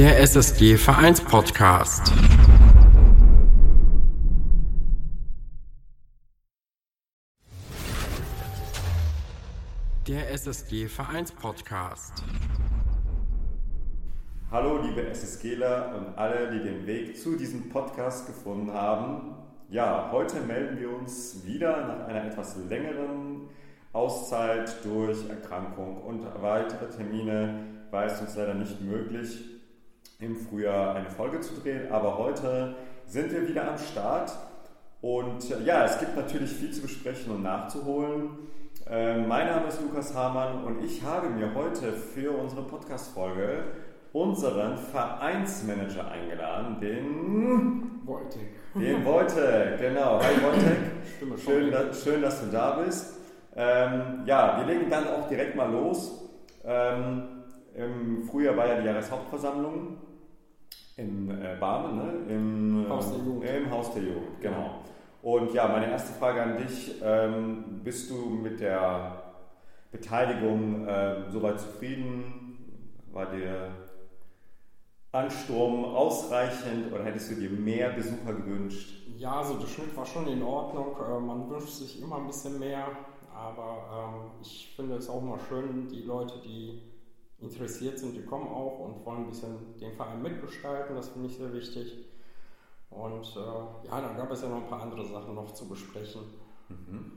Der SSG Vereinspodcast. Der SSG Vereinspodcast. Hallo liebe SSGler und alle, die den Weg zu diesem Podcast gefunden haben. Ja, heute melden wir uns wieder nach einer etwas längeren Auszeit durch Erkrankung und weitere Termine war es uns leider nicht möglich, im Frühjahr eine Folge zu drehen. Aber heute sind wir wieder am Start. Und ja, es gibt natürlich viel zu besprechen und nachzuholen. Ähm, mein Name ist Lukas Hamann und ich habe mir heute für unsere Podcast-Folge unseren Vereinsmanager eingeladen, den Wojtek. Den Wojtek, genau. Hi Wojtek. Schön, dass, schön, dass du da bist. Ähm, ja, wir legen dann auch direkt mal los. Ähm, Im Frühjahr war ja die Jahreshauptversammlung in äh, Barmen, ne? Im, äh, Haus der Jugend. Im Haus der Jugend, genau. Und ja, meine erste Frage an dich. Ähm, bist du mit der Beteiligung äh, soweit zufrieden? War der Ansturm ausreichend oder hättest du dir mehr Besucher gewünscht? Ja, also der Schnitt war schon in Ordnung. Äh, man wünscht sich immer ein bisschen mehr, aber ähm, ich finde es auch mal schön, die Leute, die interessiert sind, die kommen auch und wollen ein bisschen den Verein mitgestalten. Das finde ich sehr wichtig. Und äh, ja, dann gab es ja noch ein paar andere Sachen noch zu besprechen. Mhm.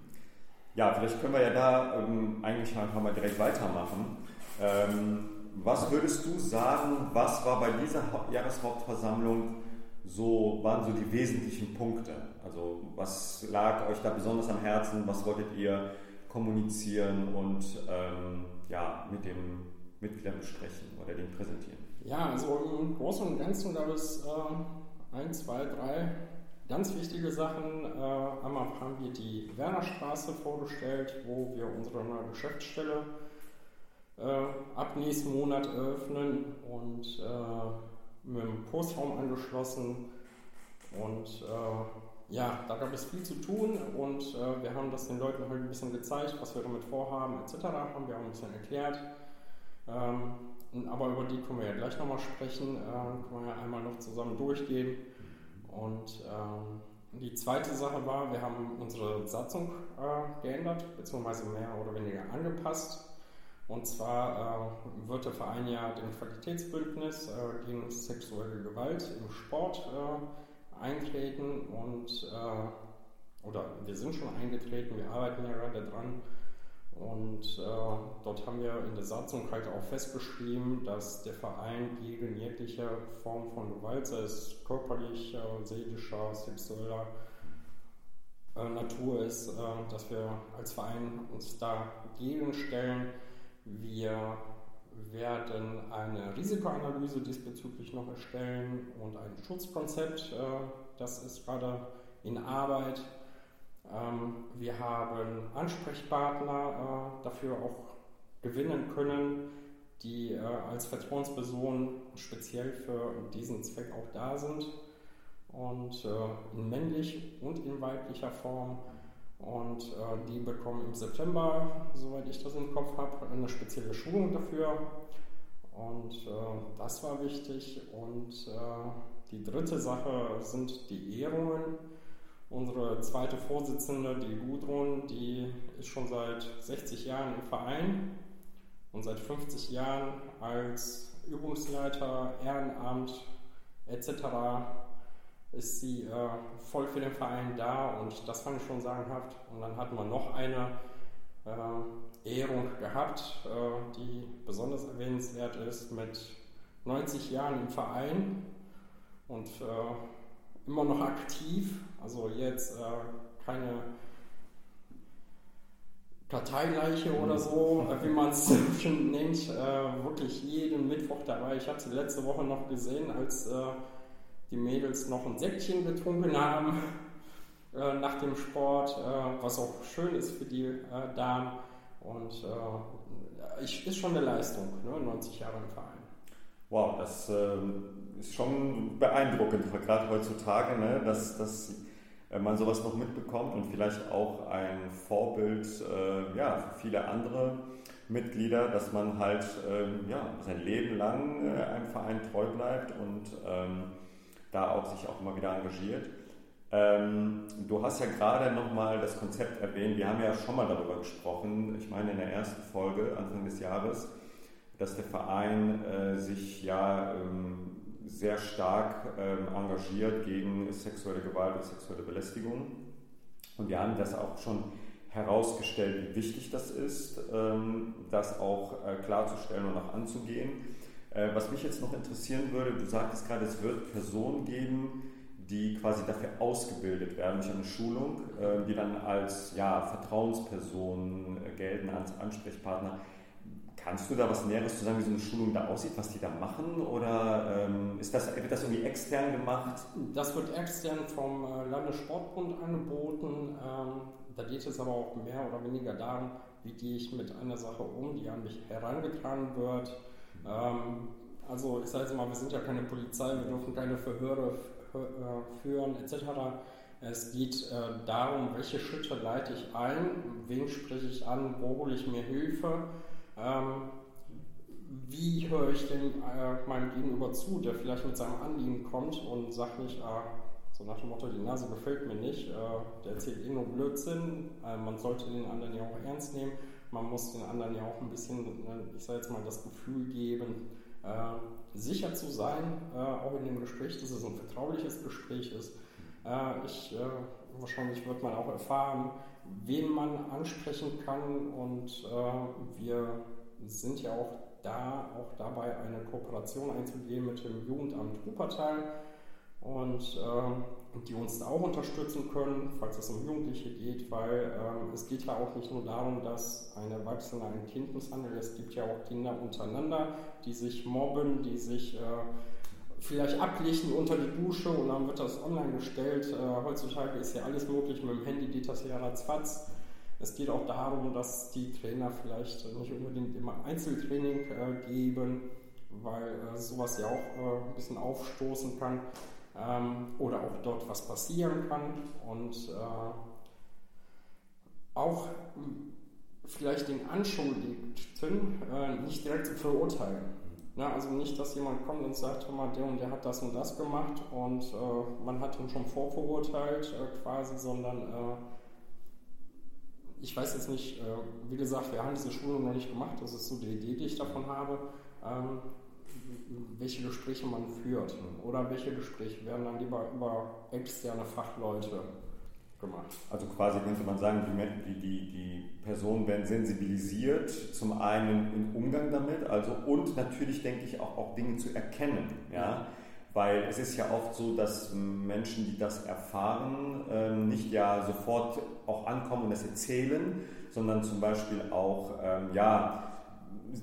Ja, vielleicht können wir ja da ähm, eigentlich einfach mal direkt weitermachen. Ähm, was würdest du sagen, was war bei dieser Jahreshauptversammlung so, waren so die wesentlichen Punkte? Also was lag euch da besonders am Herzen? Was wolltet ihr kommunizieren und ähm, ja, mit den Mitgliedern besprechen oder den präsentieren? Ja, also im Großen und Ganzen gab es äh, ein, zwei, drei ganz wichtige Sachen. Äh, einmal haben wir die Wernerstraße vorgestellt, wo wir unsere neue Geschäftsstelle äh, ab nächsten Monat eröffnen und äh, mit dem Postraum angeschlossen. Und äh, ja, da gab es viel zu tun und äh, wir haben das den Leuten halt ein bisschen gezeigt, was wir damit vorhaben, etc. Haben wir auch ein bisschen erklärt. Ähm, aber über die können wir ja gleich nochmal sprechen, äh, können wir ja einmal noch zusammen durchgehen. Und ähm, die zweite Sache war, wir haben unsere Satzung äh, geändert, beziehungsweise mehr oder weniger angepasst. Und zwar äh, wird der Verein ja dem Qualitätsbündnis äh, gegen sexuelle Gewalt im Sport äh, eintreten und äh, oder wir sind schon eingetreten, wir arbeiten ja gerade dran. Und äh, dort haben wir in der Satzung halt auch festgeschrieben, dass der Verein gegen jegliche Form von Gewalt, sei es körperlicher, seelischer, sexueller äh, Natur ist, dass wir als Verein uns dagegen stellen wir werden eine Risikoanalyse diesbezüglich noch erstellen und ein Schutzkonzept, äh, das ist gerade in Arbeit. Ähm, wir haben Ansprechpartner äh, dafür auch gewinnen können, die äh, als Vertrauenspersonen speziell für diesen Zweck auch da sind und in männlich und in weiblicher Form und äh, die bekommen im September, soweit ich das im Kopf habe, eine spezielle Schulung dafür. Und äh, das war wichtig. Und äh, die dritte Sache sind die Ehrungen. Unsere zweite Vorsitzende, die Gudrun, die ist schon seit 60 Jahren im Verein und seit 50 Jahren als Übungsleiter, Ehrenamt etc ist sie äh, voll für den Verein da und das fand ich schon sagenhaft. Und dann hatten wir noch eine äh, Ehrung gehabt, äh, die besonders erwähnenswert ist, mit 90 Jahren im Verein und äh, immer noch aktiv. Also jetzt äh, keine Parteileiche oder so, äh, wie man es nennt, wirklich jeden Mittwoch dabei. Ich habe sie letzte Woche noch gesehen, als die Mädels noch ein Säckchen getrunken haben äh, nach dem Sport, äh, was auch schön ist für die äh, Damen. Und äh, ich, ist schon eine Leistung, ne? 90 Jahre im Verein. Wow, das ähm, ist schon beeindruckend, gerade heutzutage, ne? dass, dass äh, man sowas noch mitbekommt und vielleicht auch ein Vorbild äh, ja, für viele andere Mitglieder, dass man halt ähm, ja, sein Leben lang äh, einem Verein treu bleibt und ähm, da auch sich auch immer wieder engagiert. Ähm, du hast ja gerade nochmal das Konzept erwähnt. Wir haben ja schon mal darüber gesprochen, ich meine in der ersten Folge Anfang des Jahres, dass der Verein äh, sich ja ähm, sehr stark ähm, engagiert gegen sexuelle Gewalt und sexuelle Belästigung. Und wir haben das auch schon herausgestellt, wie wichtig das ist, ähm, das auch äh, klarzustellen und auch anzugehen. Äh, was mich jetzt noch interessieren würde, du sagtest gerade, es wird Personen geben, die quasi dafür ausgebildet werden durch eine Schulung, äh, die dann als ja, Vertrauenspersonen gelten, als Ansprechpartner. Kannst du da was Näheres zu sagen, wie so eine Schulung da aussieht, was die da machen? Oder ähm, ist das, wird das irgendwie extern gemacht? Das wird extern vom Landessportbund angeboten. Ähm, da geht es aber auch mehr oder weniger darum, wie gehe ich mit einer Sache um, die an mich herangetragen wird. Ähm, also ich sage jetzt mal, wir sind ja keine Polizei, wir dürfen keine Verhöre äh, führen etc. Es geht äh, darum, welche Schritte leite ich ein, wen spreche ich an, wo hole ich mir Hilfe, ähm, wie höre ich denn äh, meinem Gegenüber zu, der vielleicht mit seinem Anliegen kommt und sagt nicht, ah, so nach dem Motto, die Nase gefällt mir nicht, äh, der erzählt eh nur Blödsinn. Äh, man sollte den anderen ja auch ernst nehmen. Man muss den anderen ja auch ein bisschen, äh, ich sage jetzt mal, das Gefühl geben, äh, sicher zu sein, äh, auch in dem Gespräch, dass es ein vertrauliches Gespräch ist. Äh, ich, wahrscheinlich wird man auch erfahren, wen man ansprechen kann. Und wir sind ja auch da, auch dabei eine Kooperation einzugehen mit dem Jugendamt Wuppertal. Und äh, die uns da auch unterstützen können, falls es um Jugendliche geht, weil äh, es geht ja auch nicht nur darum, dass ein Erwachsener ein Kind misshandelt, es gibt ja auch Kinder untereinander, die sich mobben, die sich äh, vielleicht ablichten unter die Dusche und dann wird das online gestellt. Äh, heutzutage ist ja alles möglich, mit dem Handy geht das ja ratzfatz. Es geht auch darum, dass die Trainer vielleicht nicht unbedingt immer Einzeltraining äh, geben, weil äh, sowas ja auch ein bisschen aufstoßen kann ähm, oder auch dort was passieren kann und äh, auch vielleicht den Anschuldigten äh, nicht direkt zu verurteilen. Na, also nicht, dass jemand kommt und sagt, hör mal, der und der hat das und das gemacht und äh, man hat ihn schon vorverurteilt äh, quasi, sondern äh, ich weiß jetzt nicht, äh, wie gesagt, wir haben diese Schulung noch nicht gemacht, das ist so die Idee, die ich davon habe. Ähm, welche Gespräche man führt oder welche Gespräche werden dann lieber über externe Fachleute gemacht. Also quasi könnte man sagen, die, die, die Personen werden sensibilisiert, zum einen im Umgang damit, also und natürlich denke ich auch, auch Dinge zu erkennen. Ja? Weil es ist ja oft so, dass Menschen, die das erfahren, ähm, nicht ja sofort auch ankommen und das erzählen, sondern zum Beispiel auch, ähm, ja,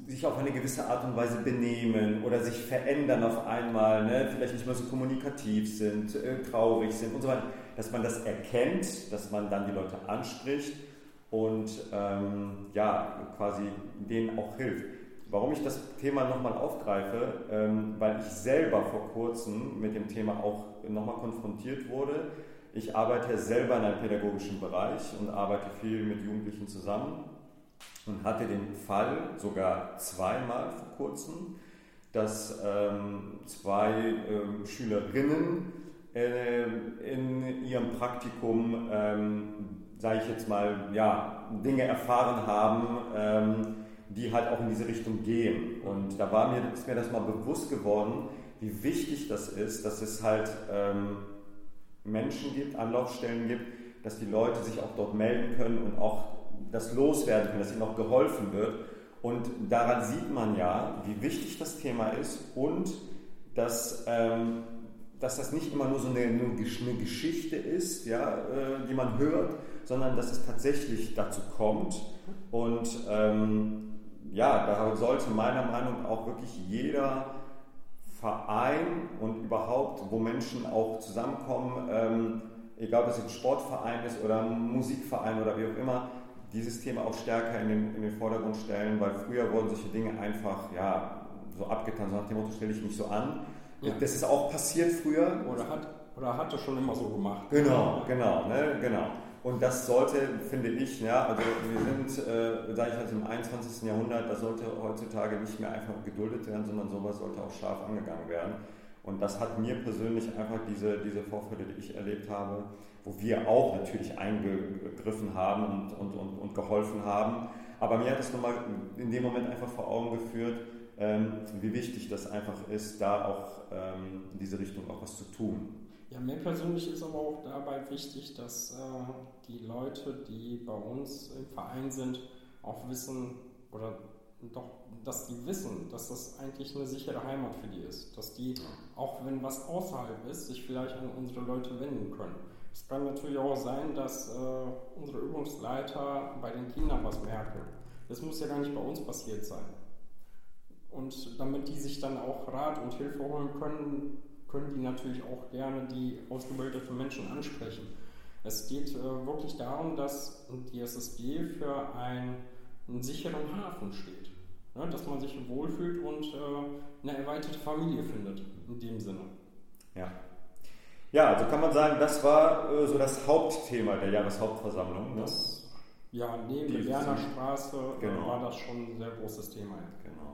sich auf eine gewisse Art und Weise benehmen oder sich verändern auf einmal, ne? vielleicht nicht mehr so kommunikativ sind, äh, traurig sind und so weiter, dass man das erkennt, dass man dann die Leute anspricht und ähm, ja, quasi denen auch hilft. Warum ich das Thema nochmal aufgreife, ähm, weil ich selber vor kurzem mit dem Thema auch nochmal konfrontiert wurde. Ich arbeite selber in einem pädagogischen Bereich und arbeite viel mit Jugendlichen zusammen und hatte den Fall sogar zweimal vor kurzem, dass ähm, zwei ähm, Schülerinnen in ihrem Praktikum, ähm, sage ich jetzt mal, ja, Dinge erfahren haben, ähm, die halt auch in diese Richtung gehen. Und da war mir, ist mir das mal bewusst geworden, wie wichtig das ist, dass es halt ähm, Menschen gibt, Anlaufstellen gibt, dass die Leute sich auch dort melden können und auch das loswerden können, dass ihnen auch geholfen wird. Und daran sieht man ja, wie wichtig das Thema ist und dass, ähm, dass das nicht immer nur so eine, eine Geschichte ist, ja, äh, die man hört, sondern dass es tatsächlich dazu kommt. Und ähm, ja, da sollte meiner Meinung nach auch wirklich jeder Verein und überhaupt, wo Menschen auch zusammenkommen, ähm, egal ob es ein Sportverein ist oder ein Musikverein oder wie auch immer, dieses Thema auch stärker in den, in den Vordergrund stellen, weil früher wurden solche Dinge einfach ja, so abgetan, so nach dem Motto stelle ich mich so an. Ja. Das ist auch passiert früher. Oder hat, oder hat das schon immer so gemacht. Genau, genau, ne, genau. Und das sollte, finde ich, ja, also wir sind, äh, sage ich jetzt im 21. Jahrhundert, das sollte heutzutage nicht mehr einfach geduldet werden, sondern sowas sollte auch scharf angegangen werden. Und das hat mir persönlich einfach diese, diese Vorfälle, die ich erlebt habe, wo wir auch natürlich eingegriffen haben und, und, und, und geholfen haben. Aber mir hat es nochmal in dem Moment einfach vor Augen geführt, wie wichtig das einfach ist, da auch ähm, in diese Richtung auch was zu tun. Ja, mir persönlich ist aber auch dabei wichtig, dass äh, die Leute, die bei uns im Verein sind, auch wissen oder doch, dass die wissen, dass das eigentlich eine sichere Heimat für die ist. Dass die, auch wenn was außerhalb ist, sich vielleicht an unsere Leute wenden können. Es kann natürlich auch sein, dass äh, unsere Übungsleiter bei den Kindern was merken. Das muss ja gar nicht bei uns passiert sein. Und damit die sich dann auch Rat und Hilfe holen können, können die natürlich auch gerne die ausgebildeten Menschen ansprechen. Es geht äh, wirklich darum, dass die SSG für ein, einen sicheren Hafen steht. Ne? Dass man sich wohlfühlt und äh, eine erweiterte Familie findet, in dem Sinne. Ja. Ja, also kann man sagen, das war äh, so das Hauptthema der Jahreshauptversammlung. Ne? Das, ja, neben der Wernerstraße äh, genau. war das schon ein sehr großes Thema. Genau.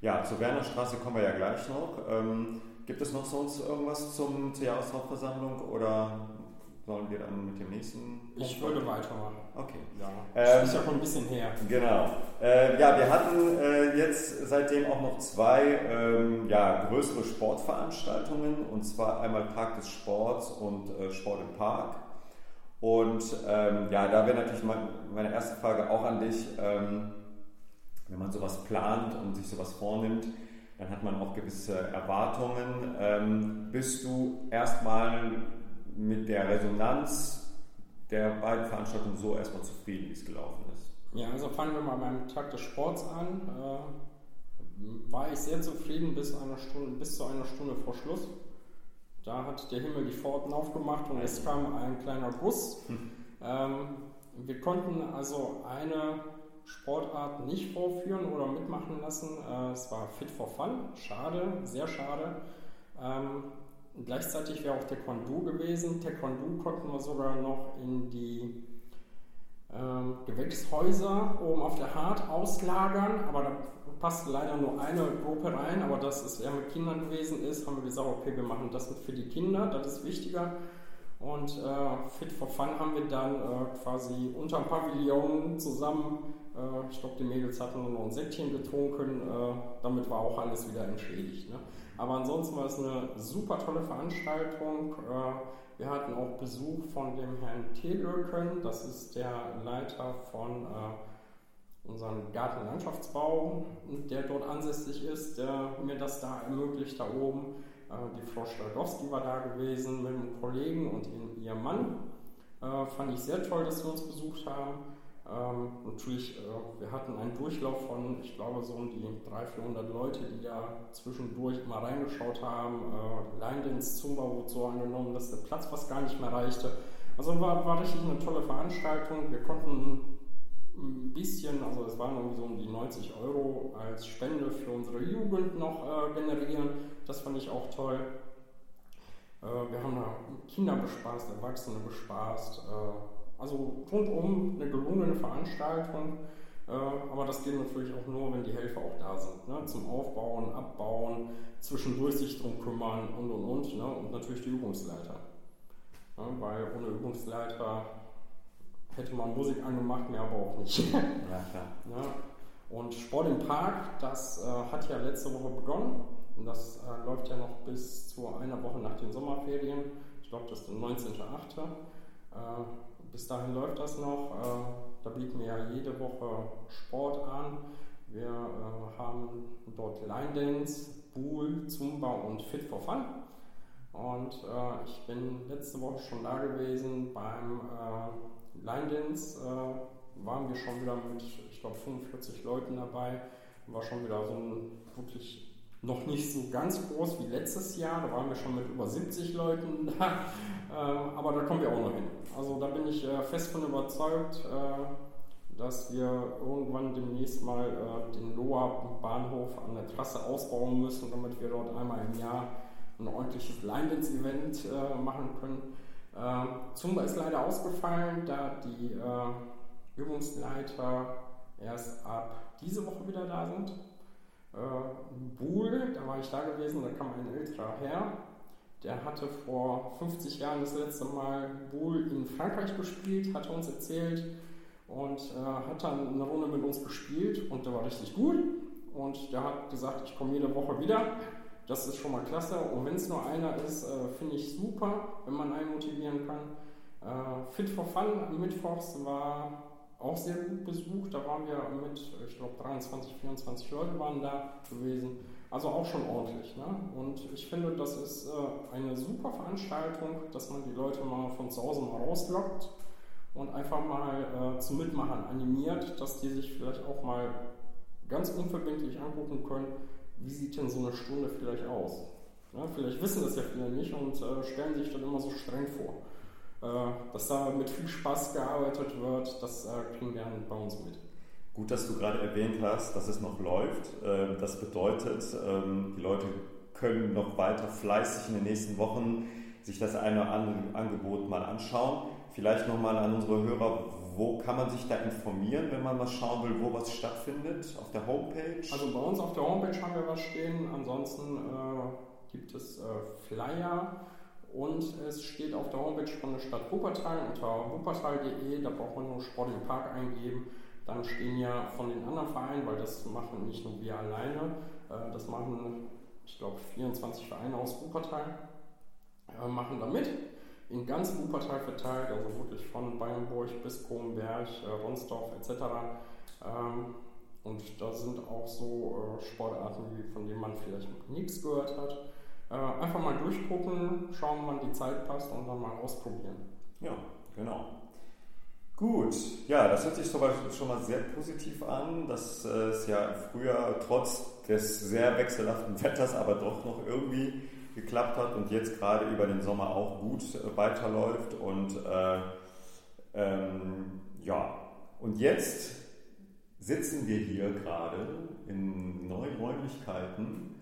Ja, zur Wernerstraße kommen wir ja gleich noch. Ähm, gibt es noch sonst irgendwas zum, zur Jahreshauptversammlung oder sollen wir dann mit dem nächsten? Ich würde weitermachen. Okay. Ja. Ähm, ist ja schon ein bisschen her. Genau. Äh, ja, wir hatten äh, jetzt seitdem auch noch zwei ähm, ja, größere Sportveranstaltungen und zwar einmal Park des Sports und äh, Sport im Park. Und ähm, ja, da wäre natürlich mein, meine erste Frage auch an dich. Ähm, wenn man sowas plant und sich sowas vornimmt, dann hat man auch gewisse Erwartungen. Ähm, bist du erstmal mit der Resonanz der beiden Veranstaltungen so erstmal zufrieden, wie es gelaufen ist? Ja, also fangen wir mal beim Tag des Sports an. Äh, war ich sehr zufrieden bis, Stunde, bis zu einer Stunde vor Schluss. Da hat der Himmel die Pforten aufgemacht und es kam ein kleiner Guss. Hm. Ähm, wir konnten also eine Sportart nicht vorführen oder mitmachen lassen. Äh, es war Fit for Fun, schade, sehr schade. Ähm, gleichzeitig wäre auch Taekwondo gewesen. Taekwondo konnten wir sogar noch in die ähm, Gewächshäuser oben auf der Hart auslagern, aber da passt leider nur eine Gruppe rein, aber das ist eher mit Kindern gewesen ist, haben wir gesagt, okay, wir machen das für die Kinder, das ist wichtiger. Und äh, Fit for Fun haben wir dann äh, quasi unterm Pavillon zusammen äh, ich glaube, die Mädels hatten nur noch ein Säckchen getrunken. Äh, damit war auch alles wieder entschädigt. Ne? Aber ansonsten war es eine super tolle Veranstaltung. Äh, wir hatten auch Besuch von dem Herrn Tegelken. Das ist der Leiter von unserem Gartenlandschaftsbau, der dort ansässig ist, der mir das da ermöglicht, da oben. Die Frau Stradowski war da gewesen mit einem Kollegen und ihrem Mann. Fand ich sehr toll, dass sie uns besucht haben. Natürlich, äh, wir hatten einen Durchlauf von, ich glaube, so um die 300, 400 Leute, die da zwischendurch mal reingeschaut haben. Äh, Line-Dance Zumba wurde so angenommen, dass der Platz fast gar nicht mehr reichte. Also war, war richtig eine tolle Veranstaltung. Wir konnten ein bisschen, also es waren irgendwie so um die 90 Euro als Spende für unsere Jugend noch äh, generieren. Das fand ich auch toll. Äh, wir haben da Kinder bespaßt, Erwachsene bespaßt. Äh, also rundum eine gelungene Veranstaltung, äh, aber das geht natürlich auch nur, wenn die Helfer auch da sind. Ne? Zum Aufbauen, Abbauen, zwischendurch sich drum kümmern und und und. Ne? Und natürlich die Übungsleiter. Ne? Weil ohne Übungsleiter hätte man Musik angemacht, mehr aber auch nicht. ja, klar. Ne? Und Sport im Park, das äh, hat ja letzte Woche begonnen. Und das äh, läuft ja noch bis zu einer Woche nach den Sommerferien. Ich glaube, das ist der 19.8. Äh, bis dahin läuft das noch. Äh, da bieten wir ja jede Woche Sport an. Wir äh, haben dort Line Dance, Pool, Zumba und Fit for Fun. Und äh, ich bin letzte Woche schon da gewesen beim äh, Line Dance. Waren wir schon wieder mit, ich glaube, 45 Leuten dabei. War schon wieder so ein wirklich noch nicht so ganz groß wie letztes Jahr. Da waren wir schon mit über 70 Leuten da. Ähm, aber da kommen wir auch noch hin. Also da bin ich äh, fest von überzeugt, äh, dass wir irgendwann demnächst mal äh, den Loa Bahnhof an der Trasse ausbauen müssen, damit wir dort einmal im Jahr ein ordentliches Line-Dance-Event machen können. Äh, Zumba ist leider ausgefallen, da die Übungsleiter erst ab diese Woche wieder da sind. Äh, Buhl, da war ich da gewesen, da kam ein älterer Herr, der hatte vor 50 Jahren das letzte Mal Buhl in Frankreich gespielt, hat uns erzählt und äh, hat dann eine Runde mit uns gespielt und der war richtig gut. Und der hat gesagt, ich komme jede Woche wieder. Das ist schon mal klasse. Und wenn es nur einer ist, äh, finde ich super, wenn man einen motivieren kann. Äh, Fit for Fun am Mittwochs war auch sehr gut besucht. Da waren wir mit, ich glaube, 23, 24 Leute waren da gewesen. Also auch schon ordentlich. Ne? Und ich finde, das ist äh, eine super Veranstaltung, dass man die Leute mal von zu Hause mal rauslockt und einfach mal äh, zum Mitmachen animiert, dass die sich vielleicht auch mal ganz unverbindlich angucken können, wie sieht denn so eine Stunde vielleicht aus. Ja, vielleicht wissen das ja viele nicht und äh, stellen sich dann immer so streng vor. Äh, dass da mit viel Spaß gearbeitet wird, das äh, kriegen wir bei uns mit. Gut, dass du gerade erwähnt hast, dass es noch läuft. Ähm, das bedeutet, ähm, die Leute können noch weiter fleißig in den nächsten Wochen sich das eine oder andere Angebot mal anschauen. Vielleicht nochmal an unsere Hörer, wo kann man sich da informieren, wenn man mal schauen will, wo was stattfindet? Auf der Homepage? Also bei uns auf der Homepage haben wir was stehen. Ansonsten äh, gibt es äh, Flyer und es steht auf der Homepage von der Stadt Wuppertal unter wuppertal.de. Da braucht man nur Sport im Park eingeben. Dann stehen ja von den anderen Vereinen, weil das machen nicht nur wir alleine, äh, das machen, ich glaube, 24 Vereine aus Wuppertal, äh, machen da mit in ganz Wuppertal verteilt, also wirklich von Bayernburg bis Kronberg, äh, Ronsdorf etc. Ähm, und da sind auch so Sportarten, von denen man vielleicht noch nichts gehört hat. Äh, einfach mal durchgucken, schauen, wann die Zeit passt und dann mal ausprobieren. Ja, genau. Gut, ja, das hört sich schon mal sehr positiv an, dass es ja im Frühjahr trotz des sehr wechselhaften Wetters aber doch noch irgendwie geklappt hat und jetzt gerade über den Sommer auch gut äh, weiterläuft. Und äh, ähm, ja, und jetzt sitzen wir hier gerade in neuen Räumlichkeiten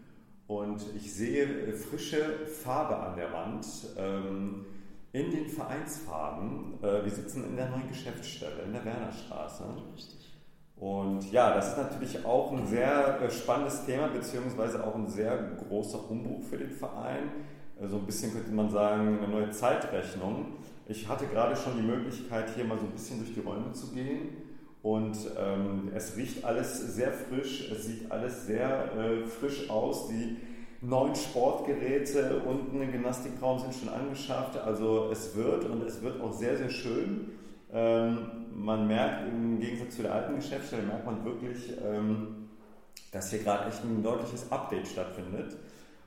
und ich sehe frische Farbe an der Wand ähm, in den Vereinsfarben. Äh, wir sitzen in der neuen Geschäftsstelle in der Wernerstraße. Richtig. Und ja, das ist natürlich auch ein sehr äh, spannendes Thema, beziehungsweise auch ein sehr großer Umbruch für den Verein. So also ein bisschen könnte man sagen, eine neue Zeitrechnung. Ich hatte gerade schon die Möglichkeit, hier mal so ein bisschen durch die Räume zu gehen. Und ähm, es riecht alles sehr frisch, es sieht alles sehr äh, frisch aus. Die neuen Sportgeräte unten im Gymnastikraum sind schon angeschafft. Also es wird und es wird auch sehr, sehr schön. Ähm, man merkt im Gegensatz zu der alten Geschäftsstelle, merkt man wirklich, ähm, dass hier gerade echt ein deutliches Update stattfindet.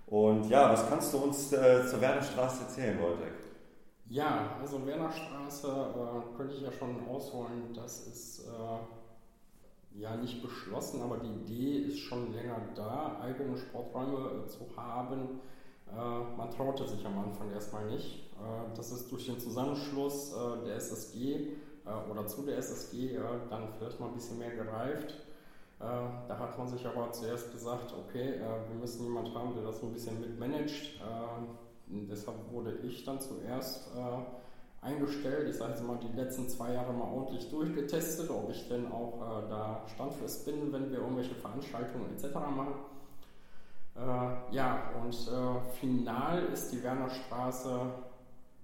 Und ja, was kannst du uns äh, zur Wernerstraße erzählen, Wojtek? Ja, also Wernerstraße äh, könnte ich ja schon ausholen. Das ist äh, ja nicht beschlossen, aber die Idee ist schon länger da, eigene Sporträume äh, zu haben. Äh, man traute sich am Anfang erstmal nicht. Äh, das ist durch den Zusammenschluss äh, der SSG oder zu der SSG dann vielleicht mal ein bisschen mehr gereift. Da hat man sich aber zuerst gesagt, okay, wir müssen jemanden haben, der das so ein bisschen mitmanagt. Deshalb wurde ich dann zuerst eingestellt. Ich sage jetzt mal, die letzten zwei Jahre mal ordentlich durchgetestet, ob ich denn auch da standfest bin, wenn wir irgendwelche Veranstaltungen etc. machen. Äh, ja, und äh, final ist die Wernerstraße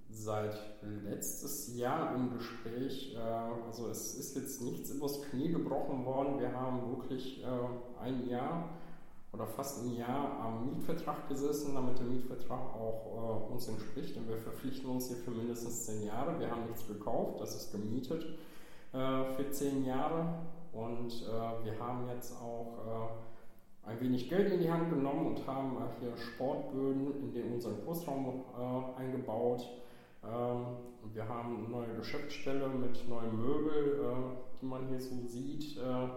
seit letztes Jahr im Gespräch. Äh, also es ist jetzt nichts übers Knie gebrochen worden. Wir haben wirklich äh, ein Jahr oder fast ein Jahr am Mietvertrag gesessen, damit der Mietvertrag auch äh, uns entspricht. Und wir verpflichten uns hier für mindestens zehn Jahre. Wir haben nichts gekauft, das ist gemietet äh, für zehn Jahre. Und wir haben jetzt auch ein wenig Geld in die Hand genommen und haben hier Sportböden in den unseren Kursraum äh, eingebaut. Ähm, wir haben eine neue Geschäftsstelle mit neuen Möbeln, äh, die man hier so sieht, äh,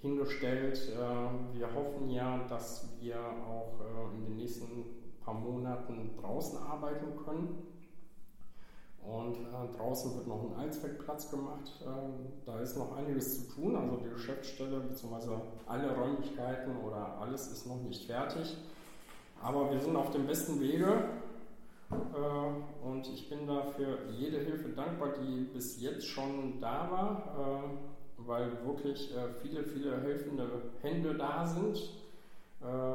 hingestellt. Äh, wir hoffen ja, dass wir auch äh, in den nächsten paar Monaten draußen arbeiten können. Und äh, draußen wird noch ein Allzweckplatz gemacht. Da ist noch einiges zu tun. Also die Geschäftsstelle bzw. alle Räumlichkeiten oder alles ist noch nicht fertig. Aber wir sind auf dem besten Wege und ich bin dafür jede Hilfe dankbar, die bis jetzt schon da war, weil wirklich äh, viele, viele helfende Hände da sind, äh,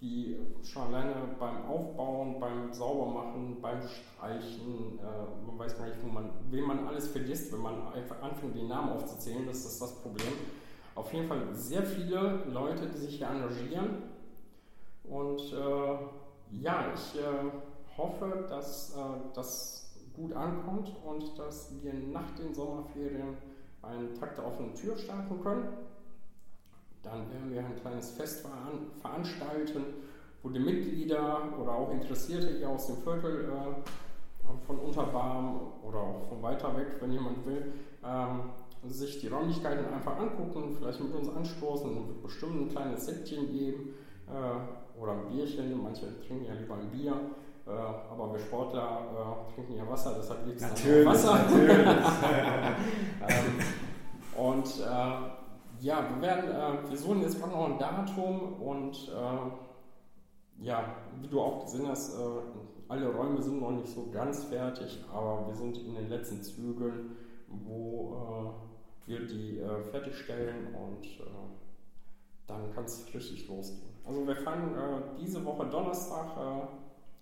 die schon alleine beim Aufbauen, beim Saubermachen, beim Streichen, äh, man weiß gar nicht, wo man, wen man alles vergisst, wenn man einfach anfängt, die Namen aufzuzählen, das ist das Problem. Auf jeden Fall sehr viele Leute, die sich hier engagieren und äh, ja, ich äh, hoffe, dass äh, das gut ankommt und dass wir nach den Sommerferien einen Takt der offenen Tür starten können. Dann werden wir ein kleines Fest veran veranstalten, wo die Mitglieder oder auch Interessierte hier aus dem Viertel äh, von Unterbarm oder auch von weiter weg, wenn jemand will, ähm, sich die Räumlichkeiten einfach angucken, vielleicht mit uns anstoßen, und bestimmt ein kleines Säckchen geben äh, oder ein Bierchen. Manche trinken ja lieber ein Bier. Äh, aber wir Sportler äh, trinken ja Wasser, deshalb liegt es natürlich, Wasser. Natürlich. ähm, und äh, ja, wir werden, äh, wir suchen jetzt noch ein Datum und äh, ja, wie du auch gesehen hast, äh, alle Räume sind noch nicht so ganz fertig, aber wir sind in den letzten Zügeln, wo wir die fertigstellen und dann kann es richtig losgehen. Also wir fangen diese Woche Donnerstag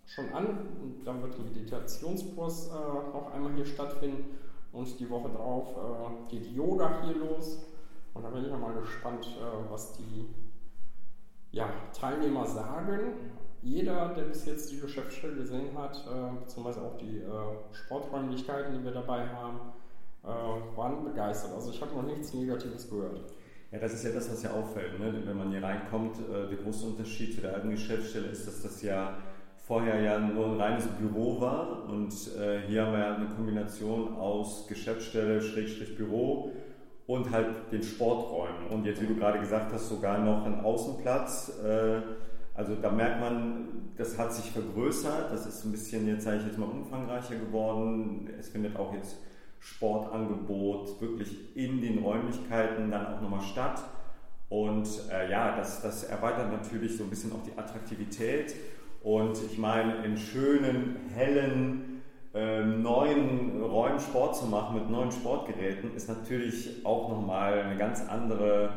schon an und dann wird ein Meditationskurs äh, noch einmal hier stattfinden und die Woche drauf äh, geht Yoga hier los und da bin ich ja mal gespannt, äh, was die ja, Teilnehmer sagen. Jeder, der bis jetzt die Geschäftsstelle gesehen hat, äh, beziehungsweise auch die Sporträumlichkeiten, die wir dabei haben, waren begeistert. Also ich habe noch nichts Negatives gehört. Ja, das ist ja das, was ja auffällt. Ne? Wenn man hier reinkommt, äh, der große Unterschied zu der alten Geschäftsstelle ist, dass das ja vorher ja nur ein reines Büro war und äh, hier haben wir ja eine Kombination aus Geschäftsstelle, Schrägstrich Büro und halt den Sporträumen. Und jetzt, wie du gerade gesagt hast, sogar noch ein Außenplatz. Äh, also da merkt man, das hat sich vergrößert, das ist ein bisschen jetzt, sage ich jetzt mal, umfangreicher geworden. Es findet auch jetzt Sportangebot wirklich in den Räumlichkeiten dann auch nochmal statt. Und äh, ja, das, das erweitert natürlich so ein bisschen auch die Attraktivität. Und ich meine, in schönen, hellen, äh, neuen Räumen Sport zu machen mit neuen Sportgeräten ist natürlich auch nochmal eine ganz andere,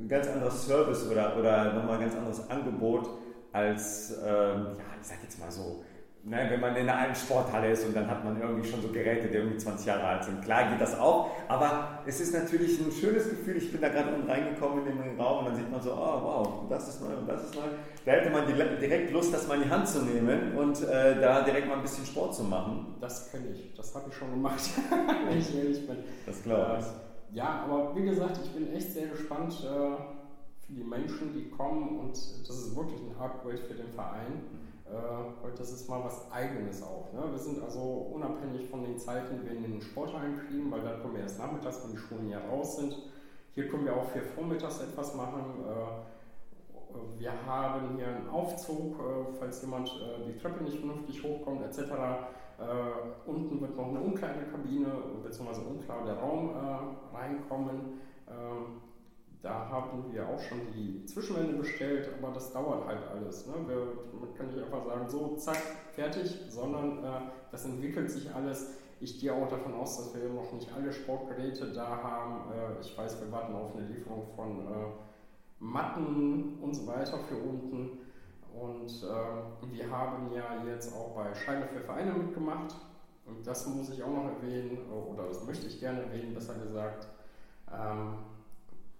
ein ganz anderes Service oder, oder nochmal ein ganz anderes Angebot als, ähm, ja, ich sag jetzt mal so, ne, wenn man in einer alten Sporthalle ist und dann hat man irgendwie schon so Geräte, die irgendwie 20 Jahre alt sind. Klar geht das auch, aber es ist natürlich ein schönes Gefühl. Ich bin da gerade unten reingekommen in den Raum und dann sieht man so, oh wow, das ist neu und das ist neu. Da hätte man direkt Lust, das mal in die Hand zu nehmen und äh, da direkt mal ein bisschen Sport zu machen. Das kenne ich, das habe ich schon gemacht, wenn ich ehrlich bin. Das glaube ich. Äh, ja, aber wie gesagt, ich bin echt sehr gespannt äh, für die Menschen, die kommen und das ist wirklich ein Upgrade für den Verein äh, das ist mal was Eigenes auch. Ne? Wir sind also unabhängig von den Zeiten, die wir in den Sporthallen kriegen, weil da kommen wir erst nachmittags, wenn die Schulen ja raus sind. Hier können wir auch für vormittags etwas machen. Äh, wir haben hier einen Aufzug, äh, falls jemand äh, die Treppe nicht vernünftig hochkommt, etc. Unten wird noch eine Umkleidekabine bzw. unklar der Raum reinkommen. Ähm, da haben wir auch schon die Zwischenwände bestellt, aber das dauert halt alles. Ne? Wir, man kann nicht einfach sagen, so, zack, fertig, sondern äh, das entwickelt sich alles. Ich gehe auch davon aus, dass wir noch nicht alle Sportgeräte da haben. Äh, ich weiß, wir warten auf eine Lieferung von äh, Matten und so weiter für unten. Und äh, wir haben ja jetzt auch bei Scheine für Vereine mitgemacht. Und das muss ich auch noch erwähnen, oder das möchte ich gerne erwähnen, besser gesagt. Ähm,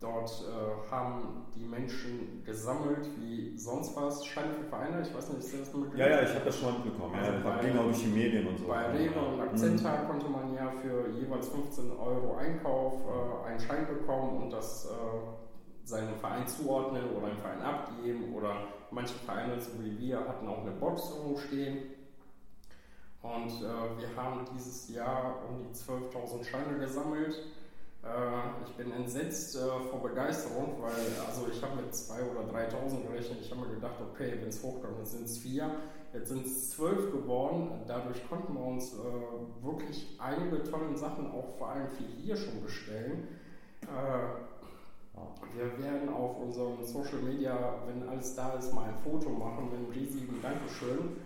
Dort äh, haben die Menschen gesammelt wie sonst was. Scheine für Vereine, ich weiß nicht, ist das mitbekommen? Ja, ja, ich habe das schon mitbekommen. Also ja, ging auch durch die Medien und so. Bei Rewe und Akzenta mhm. konnte man ja für jeweils 15 Euro Einkauf äh, einen Schein bekommen und das äh, seinem Verein zuordnen oder einen Verein abgeben. Oder manche Vereine, so wie wir, hatten auch eine Box irgendwo stehen. Und äh, wir haben dieses Jahr um die 12.000 Scheine gesammelt. Äh, ich bin entsetzt äh, vor Begeisterung, weil also ich habe mit 2.000 oder 3.000 gerechnet. Ich habe mir gedacht, okay, wenn es hochkommt, sind es vier. Jetzt sind es zwölf geworden. Dadurch konnten wir uns äh, wirklich einige tolle Sachen auch vor allem für hier schon bestellen. Wir werden auf unserem Social Media, wenn alles da ist, mal ein Foto machen mit einem riesigen Dankeschön.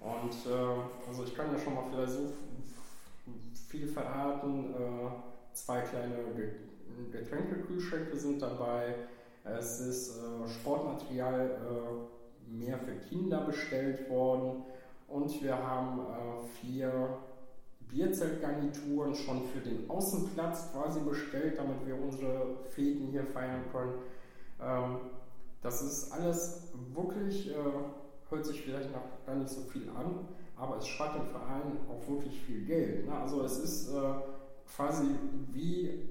Und äh, also ich kann ja schon mal vielleicht so viel verraten. Äh, zwei kleine Getränkekühlschränke sind dabei. Es ist äh, Sportmaterial äh, mehr für Kinder bestellt worden. Und wir haben äh, vier Bierzeltgarnituren schon für den Außenplatz quasi bestellt, damit wir unsere Feten hier feiern können. Ähm, das ist alles wirklich, hört sich vielleicht noch gar nicht so viel an, aber es spart dem Verein auch wirklich viel Geld. Ne? Also es ist quasi wie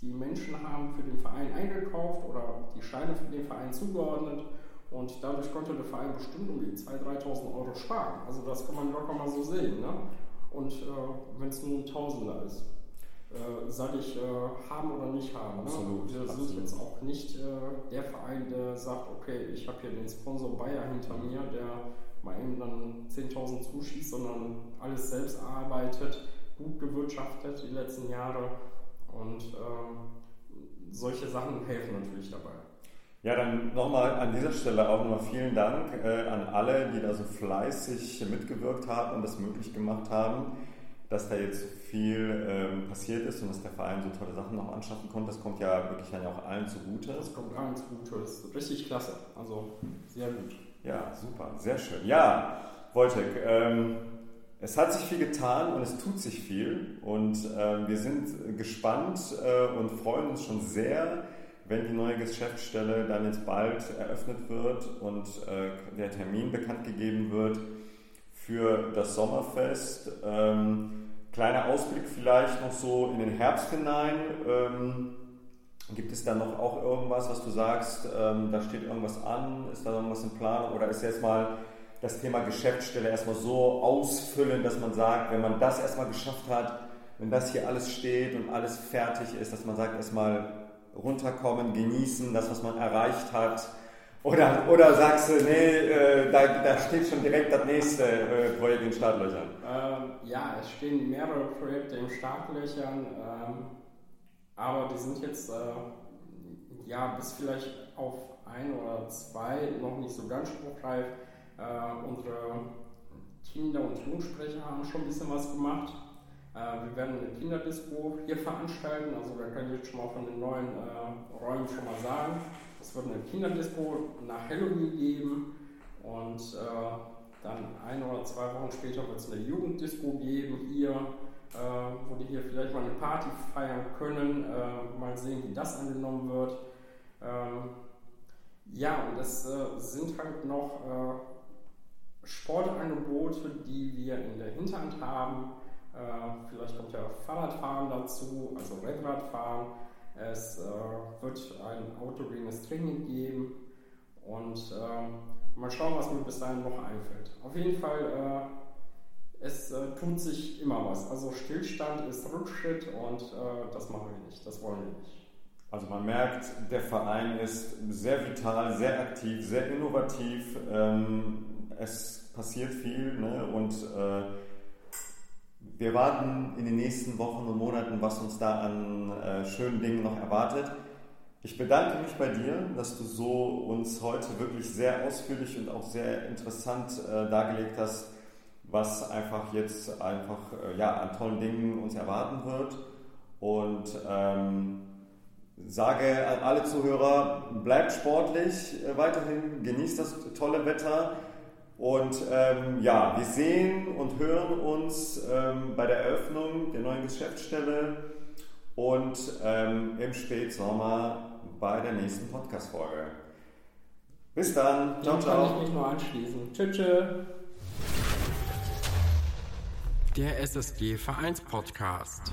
die Menschen haben für den Verein eingekauft oder die Scheine für den Verein zugeordnet und dadurch konnte der Verein bestimmt um die 2.000, 3.000 Euro sparen. Also das kann man locker mal so sehen. Ne? Und äh, wenn es nur ein Tausender ist, äh, sage ich, äh, haben oder nicht haben. Ne? Absolut, Wir absolut. sind jetzt auch nicht äh, der Verein, der sagt, okay, ich habe hier den Sponsor Bayer hinter mir, der mal eben dann 10.000 zuschießt, sondern alles selbst arbeitet, gut gewirtschaftet die letzten Jahre. Und ähm, solche Sachen helfen natürlich dabei. Ja, dann nochmal an dieser Stelle auch nochmal vielen Dank äh, an alle, die da so fleißig mitgewirkt haben und das möglich gemacht haben, dass da jetzt so viel ähm, passiert ist und dass der Verein so tolle Sachen noch anschaffen konnte. Das kommt ja wirklich dann ja auch allen zugute. Das kommt allen zugute, das ist richtig klasse. Also sehr gut. Ja, super, sehr schön. Ja, Wojtek, ähm, es hat sich viel getan und es tut sich viel und ähm, wir sind gespannt äh, und freuen uns schon sehr, wenn die neue Geschäftsstelle dann jetzt bald eröffnet wird und äh, der Termin bekannt gegeben wird für das Sommerfest. Ähm, kleiner Ausblick vielleicht noch so in den Herbst hinein. Ähm, gibt es da noch auch irgendwas, was du sagst, ähm, da steht irgendwas an, ist da irgendwas in Planung oder ist jetzt mal das Thema Geschäftsstelle erstmal so ausfüllen, dass man sagt, wenn man das erstmal geschafft hat, wenn das hier alles steht und alles fertig ist, dass man sagt, erstmal runterkommen, genießen, das, was man erreicht hat. Oder, oder sagst du, nee, äh, da, da steht schon direkt das nächste äh, Projekt in Startlöchern? Ähm, ja, es stehen mehrere Projekte in Startlöchern, ähm, aber die sind jetzt äh, ja bis vielleicht auf ein oder zwei noch nicht so ganz spruchreif. Äh, unsere Kinder- und Jugendsprecher haben schon ein bisschen was gemacht. Äh, wir werden eine Kinderdisco hier veranstalten, also da kann ich jetzt schon mal von den neuen äh, Räumen schon mal sagen. Es wird eine Kinderdisco nach Halloween geben und äh, dann ein oder zwei Wochen später wird es eine Jugenddisco geben hier, äh, wo die hier vielleicht mal eine Party feiern können. Äh, mal sehen, wie das angenommen wird. Ähm, ja, und es äh, sind halt noch äh, Sportangebote, die wir in der Hinterhand haben. Äh, vielleicht kommt ja Fahrradfahren dazu, also Rennradfahren. Es äh, wird ein autogenes Training geben und ähm, mal schauen, was mir bis dahin noch einfällt. Auf jeden Fall, äh, es tut sich immer was. Also Stillstand ist Rückschritt und das machen wir nicht, das wollen wir nicht. Also man merkt, der Verein ist sehr vital, sehr aktiv, sehr innovativ. Ähm, es passiert viel ne? und äh, wir warten in den nächsten Wochen und Monaten, was uns da an äh, schönen Dingen noch erwartet. Ich bedanke mich bei dir, dass du so uns heute wirklich sehr ausführlich und auch sehr interessant äh, dargelegt hast, was einfach jetzt einfach äh, ja, an tollen Dingen uns erwarten wird. Und ähm, sage an alle Zuhörer, bleibt sportlich äh, weiterhin, genießt das tolle Wetter. Und ähm, ja, wir sehen und hören uns ähm, bei der Eröffnung der neuen Geschäftsstelle und ähm, im Spätsommer bei der nächsten Podcast-Folge. Bis dann. Ciao, Dem kann ich ciao. mich nur anschließen. Tschüss. tschüss. Der SSG Vereinspodcast.